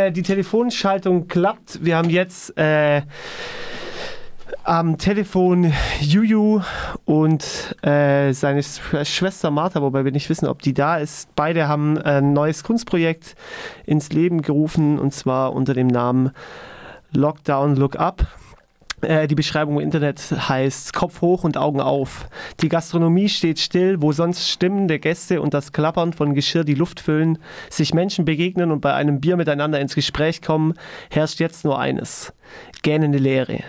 Äh, die Telefonschaltung klappt. Wir haben jetzt äh, am Telefon Juju und äh, seine Schwester Martha, wobei wir nicht wissen, ob die da ist. Beide haben ein neues Kunstprojekt ins Leben gerufen und zwar unter dem Namen Lockdown Look Up. Äh, die Beschreibung im Internet heißt Kopf hoch und Augen auf. Die Gastronomie steht still, wo sonst Stimmen der Gäste und das Klappern von Geschirr die Luft füllen, sich Menschen begegnen und bei einem Bier miteinander ins Gespräch kommen, herrscht jetzt nur eines. Gähnende Leere.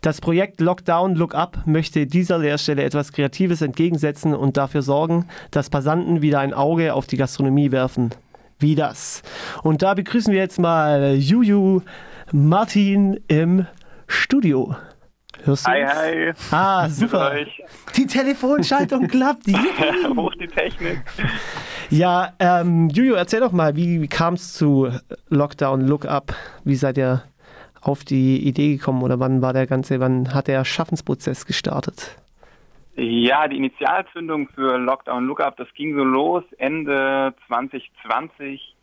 Das Projekt Lockdown Look Up möchte dieser Leerstelle etwas Kreatives entgegensetzen und dafür sorgen, dass Passanten wieder ein Auge auf die Gastronomie werfen. Wie das? Und da begrüßen wir jetzt mal Juju Martin im Studio. Hörst du hi, hi. Ah, super. Die Telefonschaltung klappt. Hoch die Technik. Ja, ähm, Juju, erzähl doch mal, wie, wie kam es zu Lockdown, Look Up? Wie seid ihr auf die Idee gekommen oder wann war der ganze, wann hat der Schaffensprozess gestartet? Ja, die Initialzündung für Lockdown Look Up, das ging so los Ende 2020,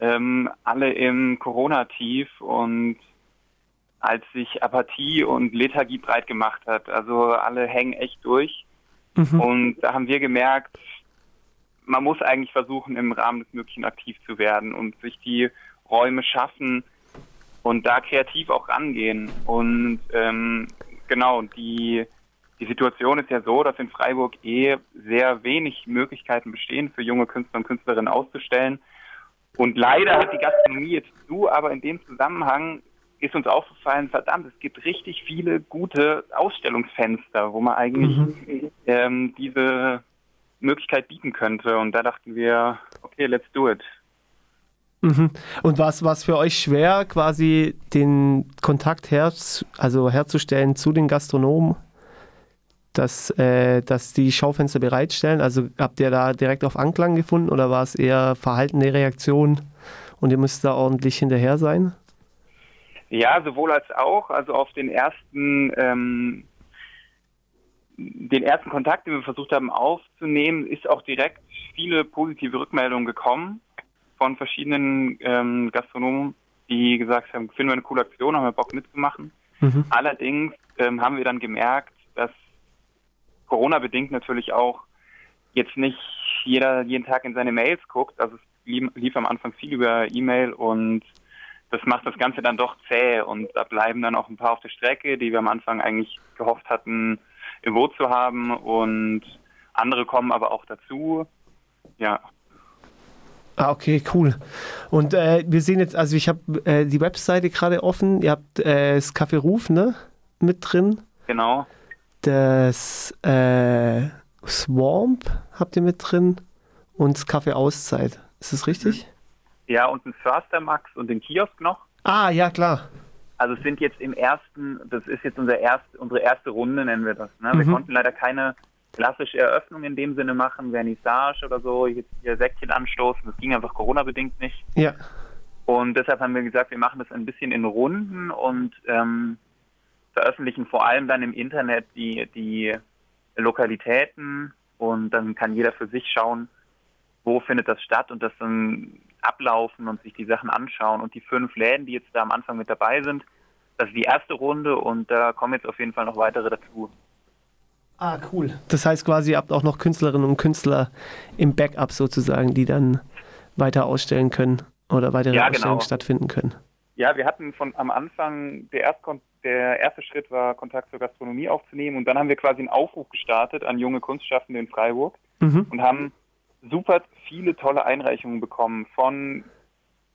ähm, alle im Corona-Tief und als sich Apathie und Lethargie breit gemacht hat. Also alle hängen echt durch. Mhm. Und da haben wir gemerkt, man muss eigentlich versuchen, im Rahmen des Möglichen aktiv zu werden und sich die Räume schaffen und da kreativ auch rangehen. Und ähm, genau, die, die Situation ist ja so, dass in Freiburg eh sehr wenig Möglichkeiten bestehen, für junge Künstler und Künstlerinnen auszustellen. Und leider hat die Gastronomie jetzt zu, aber in dem Zusammenhang ist uns aufgefallen, verdammt, es gibt richtig viele gute Ausstellungsfenster, wo man eigentlich mhm. ähm, diese Möglichkeit bieten könnte. Und da dachten wir, okay, let's do it. Mhm. Und was war es für euch schwer, quasi den Kontakt her, also herzustellen zu den Gastronomen, dass, äh, dass die Schaufenster bereitstellen? Also habt ihr da direkt auf Anklang gefunden oder war es eher verhaltene Reaktion und ihr müsst da ordentlich hinterher sein? Ja, sowohl als auch. Also auf den ersten, ähm, den ersten Kontakt, den wir versucht haben aufzunehmen, ist auch direkt viele positive Rückmeldungen gekommen von verschiedenen ähm, Gastronomen, die gesagt haben, finden wir eine coole Aktion, haben wir Bock mitzumachen. Mhm. Allerdings ähm, haben wir dann gemerkt, dass Corona-bedingt natürlich auch jetzt nicht jeder jeden Tag in seine Mails guckt. Also es lief, lief am Anfang viel über E-Mail und das macht das Ganze dann doch zäh und da bleiben dann auch ein paar auf der Strecke, die wir am Anfang eigentlich gehofft hatten, im Boot zu haben und andere kommen aber auch dazu. Ja. Ah, okay, cool. Und äh, wir sehen jetzt, also ich habe äh, die Webseite gerade offen. Ihr habt äh, das Café Ruf, ne? Mit drin. Genau. Das äh, Swamp habt ihr mit drin und das Café Auszeit. Ist das richtig? Mhm. Ja, und ein Förster Max und den Kiosk noch. Ah, ja, klar. Also es sind jetzt im ersten, das ist jetzt unser erst, unsere erste Runde, nennen wir das. Ne? Wir mhm. konnten leider keine klassische Eröffnung in dem Sinne machen, Vernissage oder so, jetzt hier Säckchen anstoßen. Das ging einfach Corona-bedingt nicht. Ja. Und deshalb haben wir gesagt, wir machen das ein bisschen in Runden und ähm, veröffentlichen vor allem dann im Internet die, die Lokalitäten und dann kann jeder für sich schauen, wo findet das statt und das dann ablaufen und sich die Sachen anschauen. Und die fünf Läden, die jetzt da am Anfang mit dabei sind, das ist die erste Runde und da kommen jetzt auf jeden Fall noch weitere dazu. Ah, cool. Das heißt quasi, ihr habt auch noch Künstlerinnen und Künstler im Backup sozusagen, die dann weiter ausstellen können oder weitere ja, genau. Ausstellungen stattfinden können. Ja, wir hatten von am Anfang, der, Erst der erste Schritt war, Kontakt zur Gastronomie aufzunehmen und dann haben wir quasi einen Aufruf gestartet an junge Kunstschaffende in Freiburg mhm. und haben super viele tolle Einreichungen bekommen von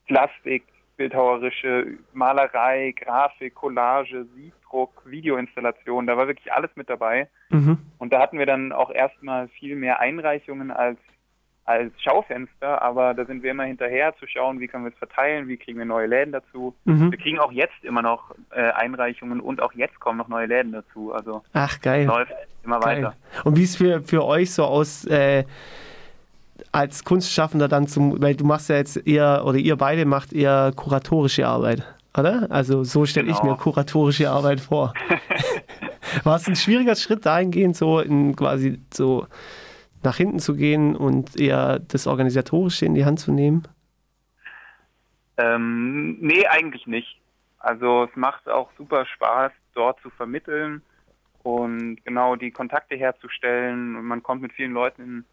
Plastik, bildhauerische Malerei, Grafik, Collage, Siebdruck, Videoinstallation. Da war wirklich alles mit dabei. Mhm. Und da hatten wir dann auch erstmal viel mehr Einreichungen als als Schaufenster, aber da sind wir immer hinterher zu schauen, wie können wir es verteilen, wie kriegen wir neue Läden dazu. Mhm. Wir kriegen auch jetzt immer noch äh, Einreichungen und auch jetzt kommen noch neue Läden dazu. Also Ach geil. läuft immer geil. weiter. Und wie es für, für euch so aus äh, als Kunstschaffender dann zum, weil du machst ja jetzt eher, oder ihr beide macht eher kuratorische Arbeit, oder? Also so stelle genau. ich mir genau. kuratorische Arbeit vor. War es ein schwieriger Schritt dahingehend, so in quasi so nach hinten zu gehen und eher das Organisatorische in die Hand zu nehmen? Ähm, nee, eigentlich nicht. Also es macht auch super Spaß, dort zu vermitteln und genau die Kontakte herzustellen. Und man kommt mit vielen Leuten in,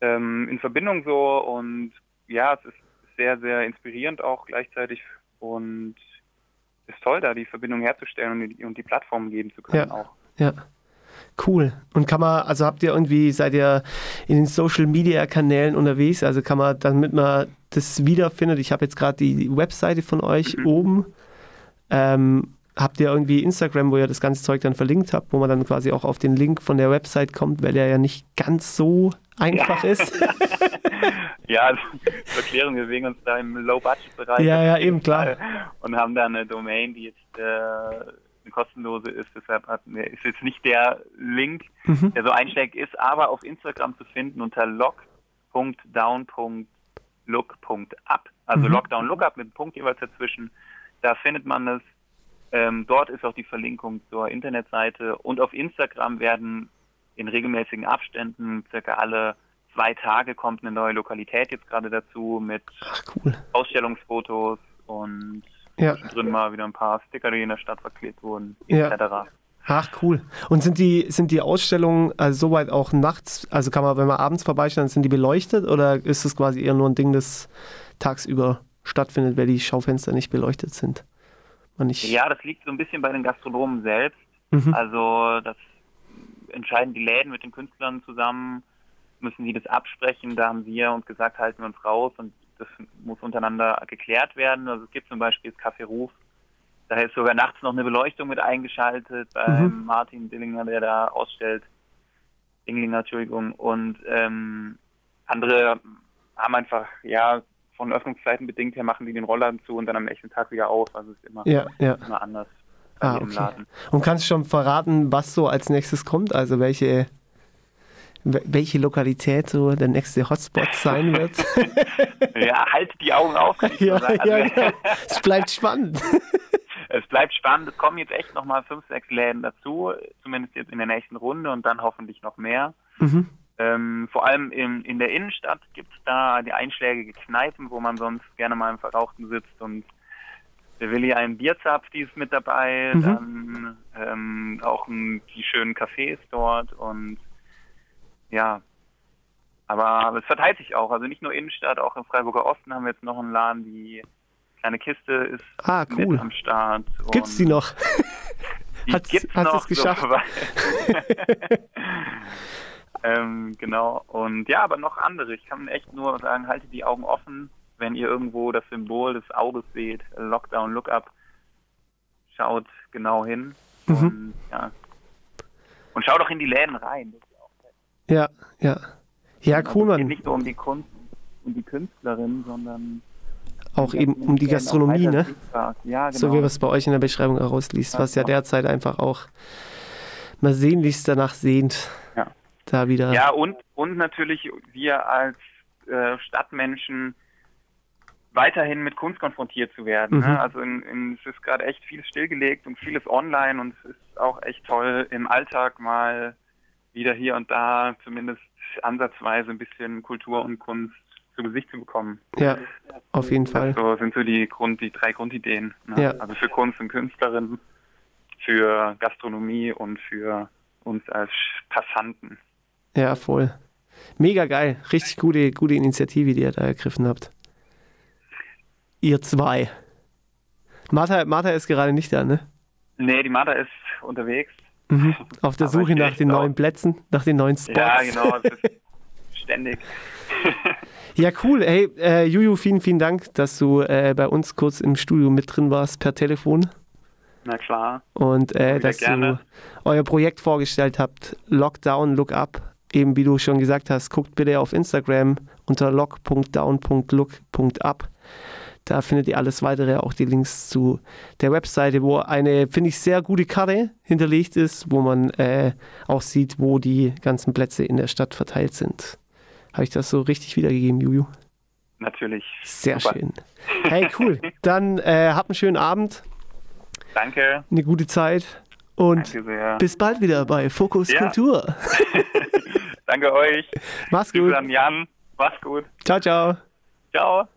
ähm, in Verbindung so und ja, es ist sehr, sehr inspirierend auch gleichzeitig und ist toll, da die Verbindung herzustellen und die, und die Plattform geben zu können Ja. auch. Ja. Cool. Und kann man, also habt ihr irgendwie, seid ihr in den Social Media Kanälen unterwegs? Also kann man, damit man das wiederfindet, ich habe jetzt gerade die Webseite von euch Mhm. oben. Ähm, habt ihr irgendwie Instagram, wo ihr das ganze Zeug dann verlinkt habt, wo man dann quasi auch auf den Link von der Website kommt, weil der ja nicht ganz so einfach ist? Ja, also, zur Erklärung, wir bewegen uns da im Low-Budget-Bereich. Ja, ja, eben, klar. Und haben da eine Domain, die jetzt äh, eine kostenlose ist, deshalb hat, ist jetzt nicht der Link, Mhm. der so einschlägt, ist aber auf Instagram zu finden unter log.down.look.up, also Mhm. Lockdown Lookup mit einem Punkt jeweils dazwischen. Da findet man es. Ähm, dort ist auch die Verlinkung zur Internetseite und auf Instagram werden in regelmäßigen Abständen, circa alle zwei Tage kommt eine neue Lokalität jetzt gerade dazu mit Ach, cool. Ausstellungsfotos und Ja. drin mal wieder ein paar Sticker, die in der Stadt verklebt wurden, Ja. etc. Ach, cool. Und sind die, sind die Ausstellungen also soweit auch nachts, also kann man, wenn man abends vorbeischaut, sind die beleuchtet oder ist es quasi eher nur ein Ding, das tagsüber stattfindet, weil die Schaufenster nicht beleuchtet sind? Man nicht, Ja, das liegt so ein bisschen bei den Gastronomen selbst. Mhm. Also das entscheiden die Läden mit den Künstlern zusammen, müssen sie das absprechen. Da haben wir uns gesagt, halten wir uns raus und das muss untereinander geklärt werden. Also es gibt zum Beispiel das Café Ruf. Da ist sogar nachts noch eine Beleuchtung mit eingeschaltet beim Mhm. Martin Dillinger, der da ausstellt. Dinglinger, Entschuldigung. Und ähm, andere haben einfach, ja, von Öffnungszeiten bedingt her machen die den Rollladen zu und dann am nächsten Tag wieder auf. Also es ist immer, Ja, ja. immer anders Ah, okay. Laden. Und kannst du schon verraten, was so als nächstes kommt? Also welche, wel- welche Lokalität so der nächste Hotspot sein wird? Ja, halt die Augen auf. ja, sagen. ja, Also, genau. Es bleibt spannend. Es bleibt spannend. Es kommen jetzt echt nochmal fünf, sechs Läden dazu, zumindest jetzt in der nächsten Runde und dann hoffentlich noch mehr. Mhm. Ähm, vor allem in, in der Innenstadt gibt es da die einschlägige Kneipen, wo man sonst gerne mal im Verrauchten sitzt und der Willi ein Bierzapf, die ist mit dabei, Mhm. dann ähm, auch ein, die schönen Cafés dort und ja, aber es verteilt sich auch, also nicht nur Innenstadt, auch im Freiburger Osten haben wir jetzt noch einen Laden, die kleine Kiste ist Ah, mit cool. am Start. Gibt's die noch? die Hat's- gibt's hast noch, du's geschafft? So, ähm, genau. Und ja, aber noch andere. Ich kann echt nur sagen, haltet die Augen offen, wenn ihr irgendwo das Symbol des Auges seht, Lockdown, Lookup. Schaut genau hin. Mhm. Und, ja. und schaut auch in die Läden rein. Ja, ja. Ja, Also cool, Es geht Mann. nicht nur um die Kunst und die Künstlerin, sondern Auch eben um die Gastronomie, ne? Ja, genau. So wie man es bei euch in der Beschreibung herausliest, was ja genau. derzeit einfach auch man sehnlichst danach sehnt, Ja. Da wieder. Ja, und, und natürlich wir als äh, Stadtmenschen weiterhin mit Kunst konfrontiert zu werden. Mhm. Ne? Also in, in, es ist gerade echt viel stillgelegt und vieles online und es ist auch echt toll, im Alltag mal wieder hier und da zumindest ansatzweise ein bisschen Kultur und Kunst zu Gesicht zu bekommen. Ja, auf jeden Fall. So sind so die Grund, die drei Grundideen. Ne? Ja. Also für Kunst und Künstlerinnen, für Gastronomie und für uns als Passanten. Ja, voll. Mega geil. Richtig gute, gute Initiative, die ihr da ergriffen habt. Ihr zwei. Martha, Martha ist gerade nicht da, ne? Nee, die Martha ist unterwegs. Mhm. Auf der Aber Suche nach den neuen Plätzen, nach den neuen Spots. Ja, genau. Ständig. Ja, cool. Hey, äh, Juju, vielen, vielen Dank, dass du äh, bei uns kurz im Studio mit drin warst per Telefon Na klar. und äh, dass gerne. du euer Projekt vorgestellt habt. Lockdown, Look Up. Eben wie du schon gesagt hast, guckt bitte auf Instagram unter lock.down.look.up. Da findet ihr alles weitere, auch die Links zu der Webseite, wo eine, finde ich, sehr gute Karte hinterlegt ist, wo man äh, auch sieht, wo die ganzen Plätze in der Stadt verteilt sind. Habe ich das so richtig wiedergegeben, Juju? Natürlich. Sehr Super. schön. Hey, cool. Dann äh, habt einen schönen Abend, Danke. eine gute Zeit und bis bald wieder bei Fokus Ja. Kultur. Danke euch. Mach's gut. Grüße an Jan. Mach's gut. Ciao, ciao. Ciao.